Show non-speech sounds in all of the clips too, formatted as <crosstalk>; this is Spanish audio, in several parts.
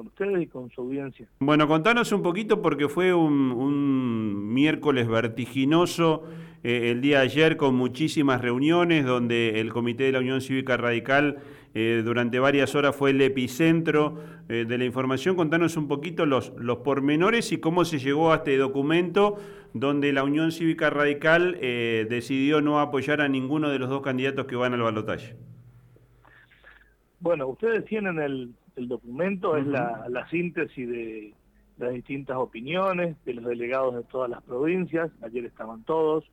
con ustedes y con su audiencia. Bueno, contanos un poquito porque fue un, miércoles vertiginoso eh, el día de ayer con muchísimas reuniones donde el Comité de la Unión Cívica Radical eh, durante varias horas fue el epicentro eh, de la información. Contanos un poquito los, los pormenores y cómo se llegó a este documento donde la Unión Cívica Radical decidió no apoyar a ninguno de los dos candidatos que van al balotaje. Bueno, ustedes tienen el, el documento, es la, síntesis de las distintas opiniones de los delegados de todas las provincias, ayer estaban todos,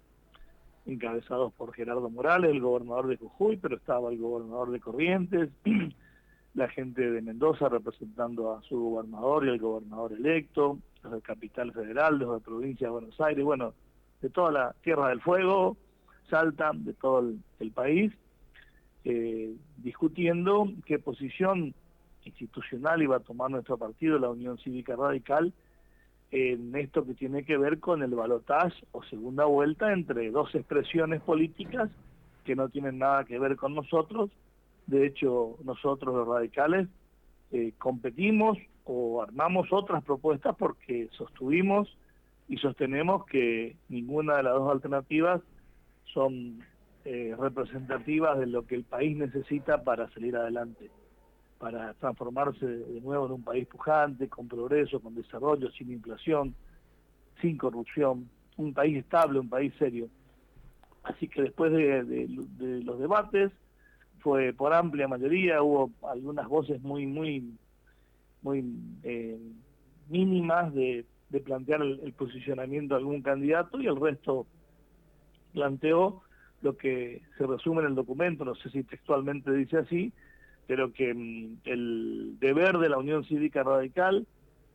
encabezados por Gerardo Morales, el gobernador de Jujuy, pero estaba el gobernador de Corrientes, <clears throat> la gente de Mendoza representando a su gobernador y al gobernador electo, los de Capital Federal, los de provincia de Buenos Aires, bueno, de toda la Tierra del Fuego, Salta, de todo el país, eh, discutiendo qué posición institucional iba a tomar nuestro partido, la Unión Cívica Radical, en esto que tiene que ver con el balotaje o segunda vuelta entre dos expresiones políticas que no tienen nada que ver con nosotros. De hecho, nosotros los radicales eh, competimos o armamos otras propuestas porque sostuvimos y sostenemos que ninguna de las dos alternativas son eh, representativas de lo que el país necesita para salir adelante, para transformarse de nuevo en un país pujante, con progreso, con desarrollo, sin inflación, sin corrupción, un país estable, un país serio. Así que después de, los debates, fue por amplia mayoría, hubo algunas voces muy, muy, muy eh, mínimas de, plantear el, posicionamiento de algún candidato y el resto planteó lo que se resume en el documento, no sé si textualmente dice así, pero que mm, el deber de la Unión Cívica Radical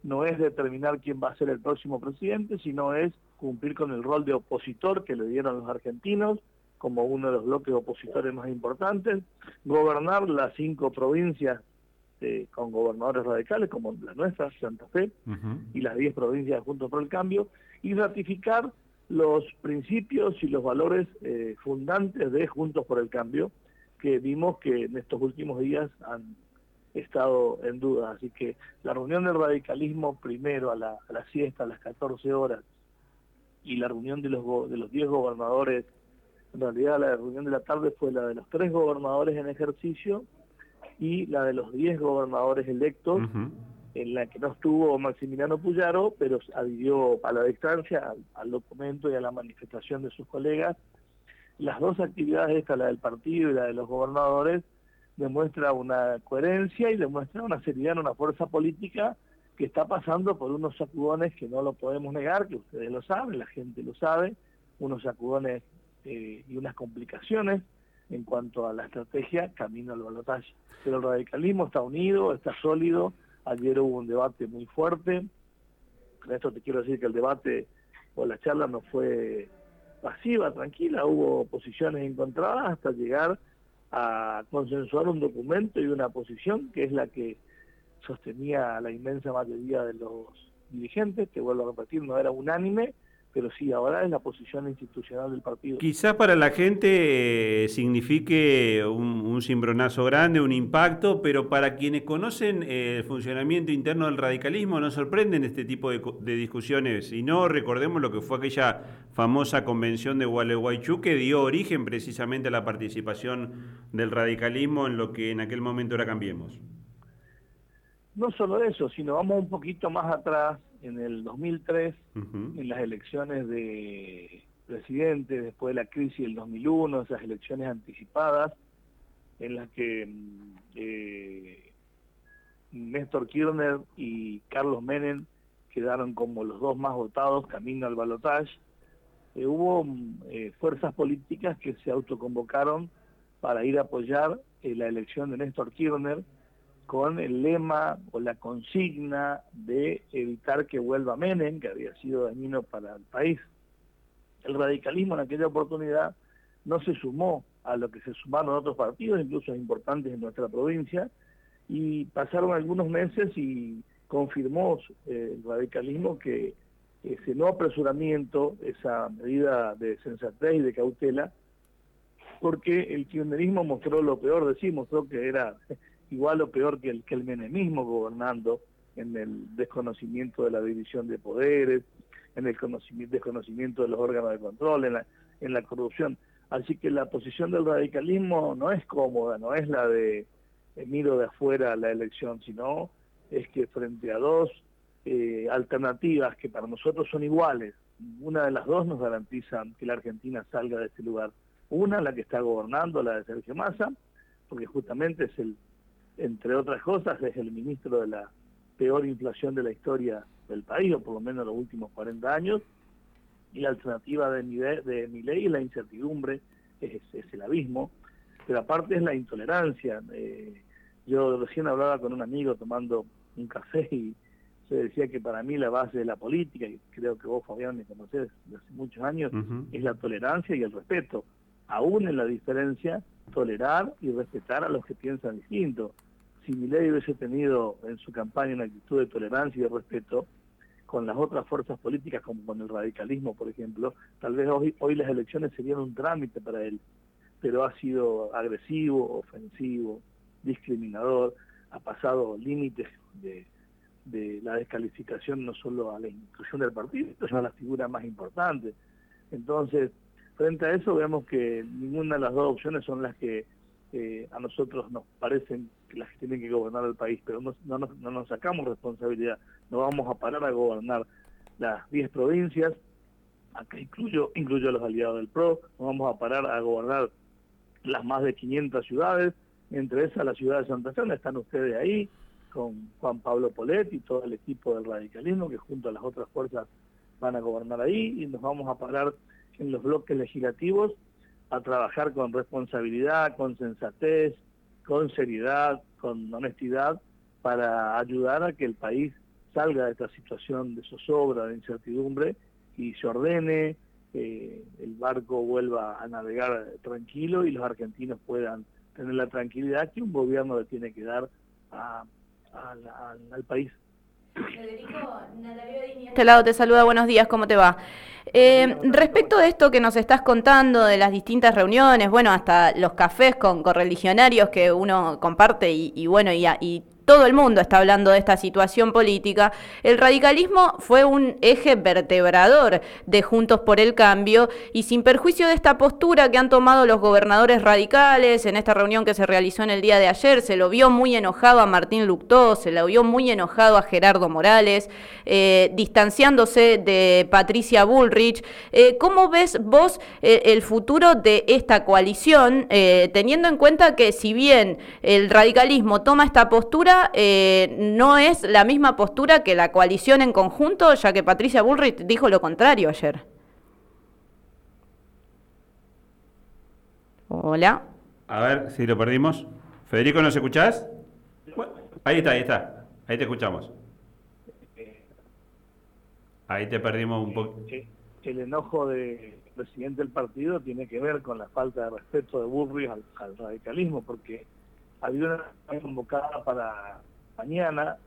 no es determinar quién va a ser el próximo presidente, sino es cumplir con el rol de opositor que le dieron los argentinos como uno de los bloques opositores más importantes, gobernar las cinco provincias eh, con gobernadores radicales como la nuestra, Santa Fe, y las diez provincias Juntos por el Cambio, y ratificar los principios y los valores eh, fundantes de Juntos por el Cambio, que vimos que en estos últimos días han estado en duda. Así que la reunión del radicalismo primero a la, siesta a las 14 horas y la reunión de los, de los 10 gobernadores, en realidad la reunión de la tarde fue la de los tres gobernadores en ejercicio y la de los 10 gobernadores electos en la que no estuvo Maximiliano Puyaro, pero adhirió a la distancia al, documento y a la manifestación de sus colegas. Las dos actividades, esta, la del partido y la de los gobernadores, demuestra una coherencia y demuestra una seriedad, una fuerza política que está pasando por unos sacudones que no lo podemos negar, que ustedes lo saben, la gente lo sabe, unos sacudones eh, y unas complicaciones en cuanto a la estrategia camino al balotaje. Pero el radicalismo está unido, está sólido, Ayer hubo un debate muy fuerte. Con esto te quiero decir que el debate o la charla no fue pasiva, tranquila, hubo posiciones encontradas hasta llegar a consensuar un documento y una posición que es la que sostenía la inmensa mayoría de los dirigentes, que vuelvo a repetir, no era unánime, pero sí, ahora es la posición institucional del partido. Quizás para la gente eh, signifique un, cimbronazo grande, un impacto, pero para quienes conocen eh, el funcionamiento interno del radicalismo no sorprenden este tipo de, discusiones. Y no recordemos lo que fue aquella famosa convención de Gualeguaychú que dio origen precisamente a la participación del radicalismo en lo que en aquel momento era Cambiemos. No solo eso, sino vamos un poquito más atrás en el 2003, en las elecciones de presidente, después de la crisis del 2001, esas elecciones anticipadas, en las que mm, eh, Néstor Kirchner y Carlos Menem quedaron como los dos más votados camino al balotaje. Eh, hubo mm, eh, fuerzas políticas que se autoconvocaron para ir a apoyar la elección de Néstor Kirchner con el lema o la consigna de evitar que vuelva Menem, que había sido dañino para el país. El radicalismo en aquella oportunidad no se sumó a lo que se sumaron otros partidos, incluso importantes en nuestra provincia, y pasaron algunos meses y confirmó eh, el radicalismo que ese no apresuramiento, esa medida de sensatez y de cautela, porque el kirchnerismo mostró lo peor de sí, mostró que era igual o peor que el, que el menemismo gobernando en el desconocimiento de la división de poderes, en el desconocimiento de los órganos de control, en la, en la corrupción. Así que la posición del radicalismo no es cómoda, no es la de eh, miro de afuera la elección, sino es que frente a dos eh, alternativas que para nosotros son iguales, una de las dos nos garantiza que la Argentina salga de este lugar. Una, la que está gobernando, la de Sergio Massa, porque justamente es el, entre otras cosas, es el ministro de la peor inflación de la historia del país, o por lo menos los últimos 40 años, y la alternativa de mi, de mi ley es la incertidumbre, es, es, el abismo, pero aparte es la intolerancia. Eh, yo recién hablaba con un amigo tomando un café y se decía que para mí la base de la política, y creo que vos Fabián me conocés desde hace muchos años, es la tolerancia y el respeto. Aún en la diferencia, tolerar y respetar a los que piensan distinto. Si mi ley hubiese tenido en su campaña una actitud de tolerancia y de respeto, con las otras fuerzas políticas, como con el radicalismo, por ejemplo, tal vez hoy, hoy las elecciones serían un trámite para él, pero ha sido agresivo, ofensivo, discriminador, ha pasado límites de, la descalificación no solo a la institución del partido, sino a la figura más importante. Entonces, frente a eso vemos que ninguna de las dos opciones son las que eh, a nosotros nos parecen las que tienen que gobernar el país, pero no, no, no, nos sacamos responsabilidad, no vamos a parar a gobernar las 10 provincias, acá incluyo, incluyo a los aliados del PRO, no vamos a parar a gobernar las más de 500 ciudades, entre esas la ciudad de Santa Fe, están ustedes ahí, con Juan Pablo Polet y todo el equipo del radicalismo, que junto a las otras fuerzas van a gobernar ahí, y nos vamos a parar en los bloques legislativos a trabajar con responsabilidad, con sensatez, con seriedad, con honestidad, para ayudar a que el país salga de esta situación de zozobra, de incertidumbre y se ordene, eh, el barco vuelva a navegar tranquilo y los argentinos puedan tener la tranquilidad que un gobierno le tiene que dar al país. Federico, este lado te saluda, buenos días, ¿cómo te va? Eh, respecto de esto que nos estás contando, de las distintas reuniones, bueno, hasta los cafés con correligionarios que uno comparte y, bueno, y, y todo el mundo está hablando de esta situación política, el radicalismo fue un eje vertebrador de Juntos por el Cambio y sin perjuicio de esta postura que han tomado los gobernadores radicales en esta reunión que se realizó en el día de ayer, se lo vio muy enojado a Martín Luctó, se lo vio muy enojado a Gerardo Morales, eh, distanciándose de Patricia Bullrich. Eh, ¿Cómo ves vos eh, el futuro de esta coalición, teniendo en cuenta que si bien el radicalismo toma esta postura, eh, no es la misma postura que la coalición en conjunto, ya que Patricia Bullrich dijo lo contrario ayer. Hola. A ver si lo perdimos. Federico, ¿nos escuchás? ahí está, ahí está. Ahí te escuchamos. Ahí te perdimos un poco. El enojo del presidente del partido tiene que ver con la falta de respeto de Bullrich al radicalismo, porque había una convocada para mañana.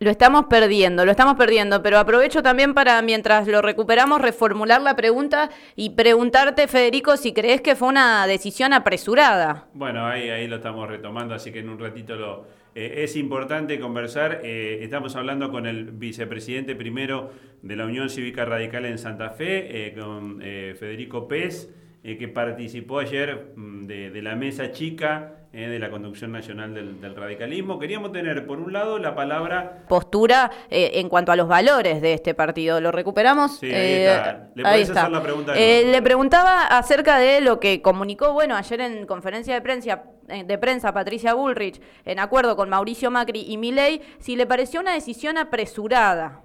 Lo estamos perdiendo, lo estamos perdiendo, pero aprovecho también para, mientras lo recuperamos, reformular la pregunta y preguntarte, Federico, si crees que fue una decisión apresurada. Bueno, ahí, ahí lo estamos retomando, así que en un ratito lo, eh, es importante conversar. Eh, estamos hablando con el vicepresidente primero de la Unión Cívica Radical en Santa Fe, eh, con Federico Pez, que participó ayer mm, de, la mesa chica de la conducción nacional del, radicalismo. Queríamos tener, por un lado, la palabra... Postura en cuanto a los valores de este partido. ¿Lo recuperamos? Sí, ahí está. ¿Le hacer la pregunta? le preguntaba acerca de lo que comunicó, bueno, ayer en conferencia de prensa eh, de prensa Patricia Bullrich, en acuerdo con Mauricio Macri y Milei, si le pareció una decisión apresurada.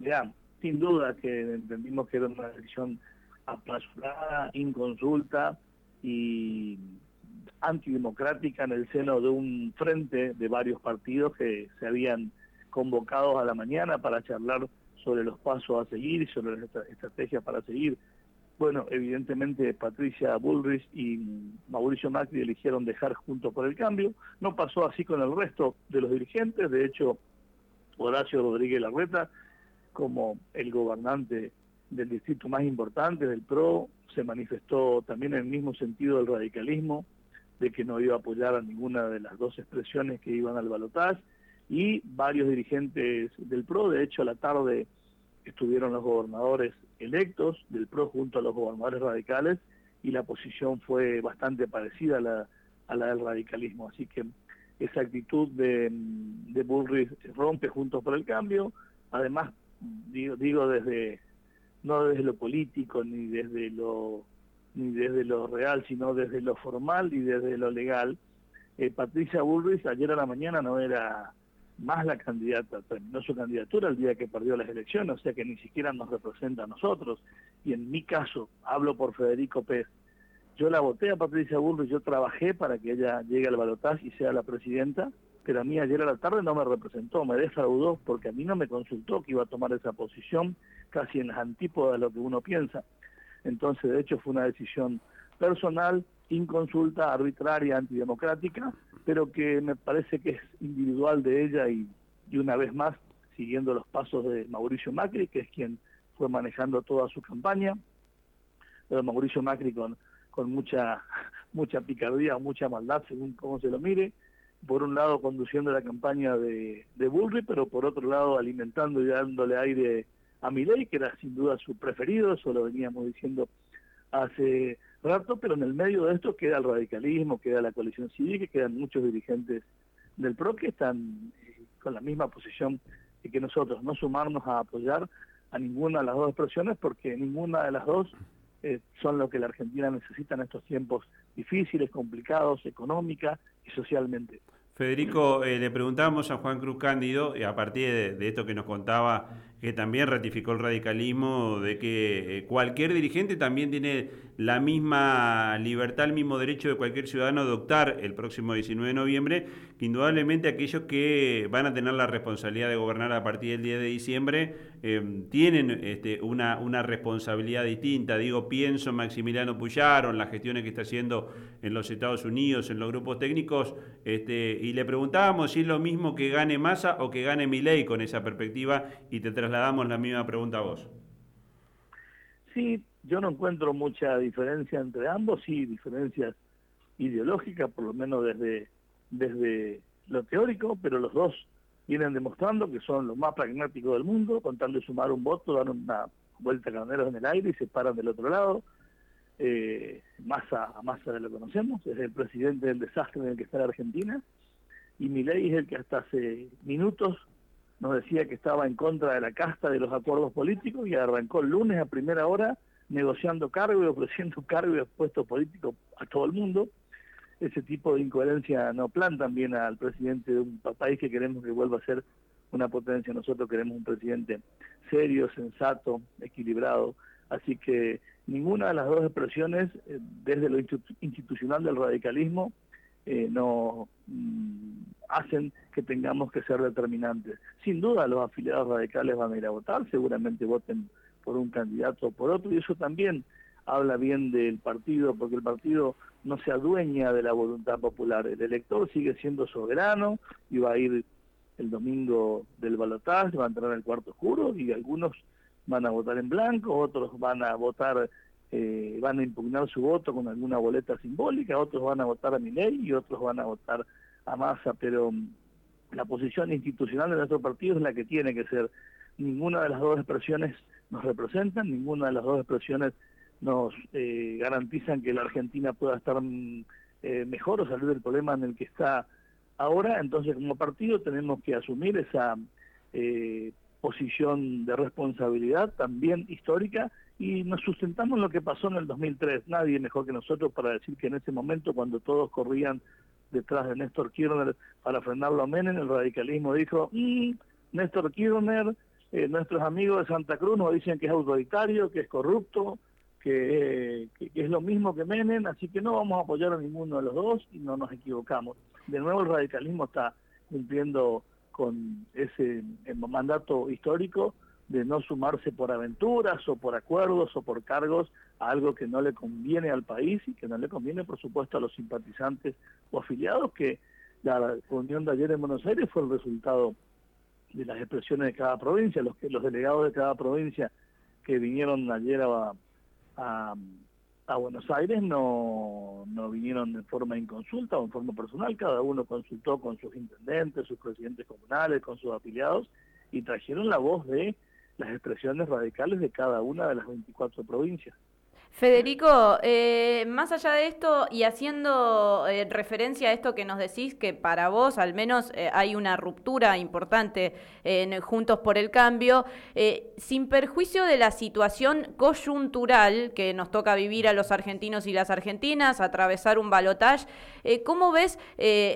Ya, sin duda que entendimos que era una decisión apresurada, inconsulta y antidemocrática en el seno de un frente de varios partidos que se habían convocado a la mañana para charlar sobre los pasos a seguir y sobre las estrategias para seguir bueno, evidentemente Patricia Bullrich y Mauricio Macri eligieron dejar junto por el cambio. No pasó así con el resto de los dirigentes. De hecho, Horacio Rodríguez Larreta, como el gobernante del distrito más importante del PRO, se manifestó también en el mismo sentido del radicalismo, de que no iba a apoyar a ninguna de las dos expresiones que iban al balotaje, y varios dirigentes del PRO, de hecho a la tarde estuvieron los gobernadores electos del PRO junto a los gobernadores radicales, y la posición fue bastante parecida a la, a la del radicalismo, así que esa actitud de, de Bullrich rompe Juntos por el Cambio, además digo, digo desde no desde lo político ni desde lo ni desde lo real, sino desde lo formal y desde lo legal. Eh, Patricia Bullrich ayer a la mañana no era más la candidata, terminó su candidatura el día que perdió las elecciones, o sea que ni siquiera nos representa a nosotros. Y en mi caso, hablo por Federico Pérez, yo la voté a Patricia Bullrich, yo trabajé para que ella llegue al balotaje y sea la presidenta, pero a mí ayer a la tarde no me representó, me defraudó porque a mí no me consultó que iba a tomar esa posición casi en las antípodas de lo que uno piensa. Entonces, de hecho, fue una decisión personal, inconsulta, arbitraria, antidemocrática, pero que me parece que es individual de ella y, una vez más, siguiendo los pasos de Mauricio Macri, que es quien fue manejando toda su campaña, pero Mauricio Macri con, con mucha, <laughs> mucha picardía, mucha maldad, según cómo se lo mire, por un lado conduciendo la campaña de, de pero por otro lado alimentando y dándole aire a Milei, que era sin duda su preferido, eso lo veníamos diciendo hace rato, pero en el medio de esto queda el radicalismo, queda la coalición cívica, quedan muchos dirigentes del PRO que están eh, con la misma posición que nosotros, no sumarnos a apoyar a ninguna de las dos expresiones, porque ninguna de las dos eh, son lo que la Argentina necesita en estos tiempos difíciles, complicados, económica y socialmente. Federico, eh, le preguntamos a Juan Cruz Cándido, a partir de, esto que nos contaba, que también ratificó el radicalismo, de que eh, cualquier dirigente también tiene la misma libertad, el mismo derecho de cualquier ciudadano de optar el próximo 19 de noviembre, que indudablemente aquellos que van a tener la responsabilidad de gobernar a partir del 10 de diciembre eh, tienen este, una, una responsabilidad distinta. Digo, pienso en Maximiliano Puyaro, en las gestiones que está haciendo en los Estados Unidos, en los grupos técnicos, este, y le preguntábamos si es lo mismo que gane Massa o que gane Milei con esa perspectiva, y te trasladamos la misma pregunta a vos. Sí, yo no encuentro mucha diferencia entre ambos, sí, diferencias ideológicas, por lo menos desde, desde lo teórico, pero los dos vienen demostrando que son los más pragmáticos del mundo, con tal de sumar un voto, dan una vuelta caneros en el aire y se paran del otro lado. Eh, Massa, a Massa lo conocemos, es el presidente del desastre en el que está la Argentina, y Milei es el que hasta hace minutos nos decía que estaba en contra de la casta de los acuerdos políticos y arrancó el lunes a primera hora negociando cargo y ofreciendo <laughs> cargo y puestos políticos a todo el mundo. Ese tipo de incoherencia no plantan bien al presidente de un país que queremos que vuelva a ser una potencia. Nosotros queremos un presidente serio, sensato, equilibrado. Así que ninguna de las dos expresiones, eh, desde lo institucional del radicalismo, eh, no mm, hacen que tengamos que ser determinantes. Sin duda los afiliados radicales van a ir a votar, seguramente voten por un candidato o por otro, y eso también habla bien del partido, porque el partido no se adueña de la voluntad popular. El elector sigue siendo soberano y va a ir el domingo del balotaje, va a entrar al cuarto oscuro y algunos van a votar en blanco, otros van a votar, eh, van a impugnar su voto con alguna boleta simbólica, otros van a votar a mi ley y otros van a votar a Massa, pero mm, la posición institucional de nuestro partido es la que tiene que ser. Ninguna de las dos expresiones nos representan, ninguna de las dos expresiones nos eh, garantizan que la Argentina pueda estar mm, eh, mejor o salir del problema en el que está ahora, entonces como partido tenemos que asumir esa eh, posición de responsabilidad también histórica y nos sustentamos en lo que pasó en el 2003. Nadie mejor que nosotros para decir que en ese momento cuando todos corrían detrás de Néstor Kirchner para frenarlo a Menem, el radicalismo dijo, mm, Néstor Kirchner eh, nuestros amigos de Santa Cruz nos dicen que es autoritario, que es corrupto, que, es lo mismo que Menem, así que no vamos a apoyar a ninguno de los dos y no nos equivocamos. De nuevo el radicalismo está cumpliendo con ese mandato histórico de no sumarse por aventuras o por acuerdos o por cargos a algo que no le conviene al país y que no le conviene, por supuesto, a los simpatizantes o afiliados, que la reunión de ayer en Buenos Aires fue el resultado de las expresiones de cada provincia, los, los delegados de cada provincia que vinieron ayer a, a, Buenos Aires no, no vinieron de forma inconsulta o en forma personal, cada uno consultó con sus intendentes, sus presidentes comunales, con sus afiliados y trajeron la voz de las expresiones radicales de cada una de las 24 provincias. Federico, eh, más allá de esto y haciendo eh, referencia a esto que nos decís, que para vos al menos eh, hay una ruptura importante en Juntos por el Cambio, sin perjuicio de la situación coyuntural que nos toca vivir a los argentinos y las argentinas, atravesar un balotaje, ¿cómo ves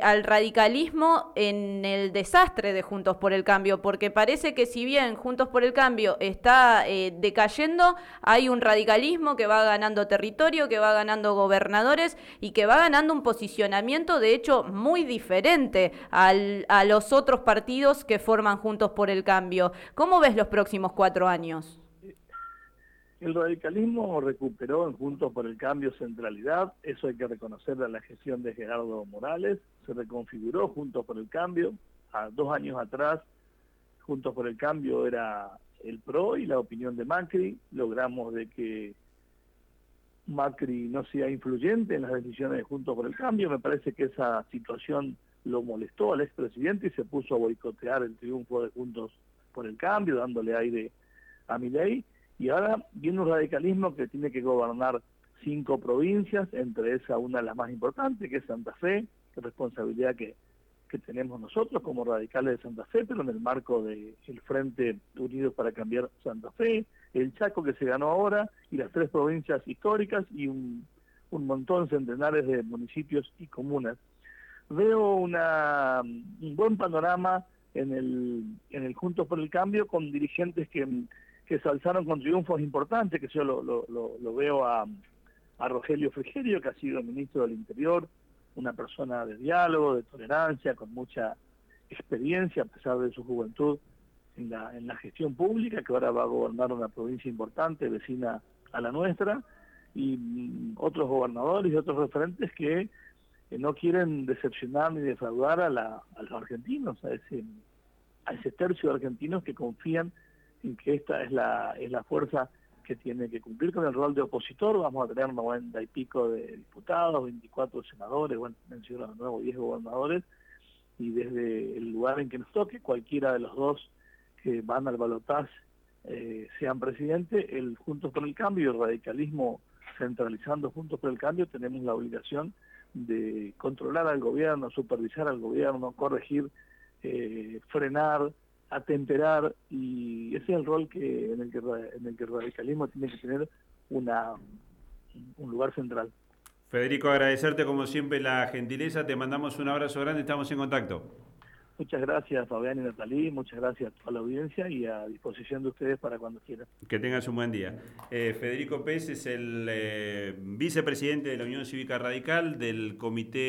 al radicalismo en el desastre de Juntos por el Cambio? Porque parece que si bien Juntos por el Cambio está decayendo, hay un radicalismo que va a ganando territorio, que va ganando gobernadores y que va ganando un posicionamiento, de hecho, muy diferente al, a los otros partidos que forman Juntos por el Cambio. ¿Cómo ves los próximos cuatro años? El radicalismo recuperó en Juntos por el Cambio centralidad, eso hay que reconocerle a la gestión de Gerardo Morales, se reconfiguró Juntos por el Cambio, a dos años atrás Juntos por el Cambio era el PRO y la opinión de Macri, logramos de que Macri no sea influyente en las decisiones de Juntos por el Cambio. Me parece que esa situación lo molestó al expresidente y se puso a boicotear el triunfo de Juntos por el Cambio, dándole aire a ley. Y ahora viene un radicalismo que tiene que gobernar cinco provincias, entre esas una de las más importantes, que es Santa Fe, responsabilidad que que tenemos nosotros como radicales de Santa Fe, pero en el marco del Frente Unido para Cambiar Santa Fe, el Chaco que se ganó ahora, y las tres provincias históricas y un, un montón, centenares de municipios y comunas. Veo una, un buen panorama en el, en el Juntos por el Cambio con dirigentes que, que se alzaron con triunfos importantes, que yo lo, lo, veo a, a Rogelio Frigerio, que ha sido ministro del Interior, una persona de diálogo, de tolerancia, con mucha experiencia a pesar de su juventud en la, en la gestión pública, que ahora va a gobernar una provincia importante, vecina a la nuestra, y mm, otros gobernadores y otros referentes que no quieren decepcionar ni defraudar a, la, a los argentinos, a ese, a ese tercio de argentinos que confían en que esta es la, es la fuerza que tiene que cumplir con el rol de opositor. Vamos a tener 90 y pico de diputados, 24 senadores, bueno, menciono de nuevo 10 gobernadores, y desde el lugar en que nos toque, cualquiera de los dos que van al balotaje eh, sean presidente, el Juntos por el Cambio y el radicalismo centralizando Juntos por el Cambio, tenemos la obligación de controlar al gobierno, supervisar al gobierno, corregir, eh, frenar, atemperar y ese es el rol que en el que en el que el radicalismo tiene que tener una un lugar central. Federico, agradecerte como siempre la gentileza, te mandamos un abrazo grande, estamos en contacto. Muchas gracias Fabián y Natalí, muchas gracias a toda la audiencia y a disposición de ustedes para cuando quieran. Que tengas un buen día. Eh, Federico Pérez es el eh, vicepresidente de la Unión Cívica Radical del Comité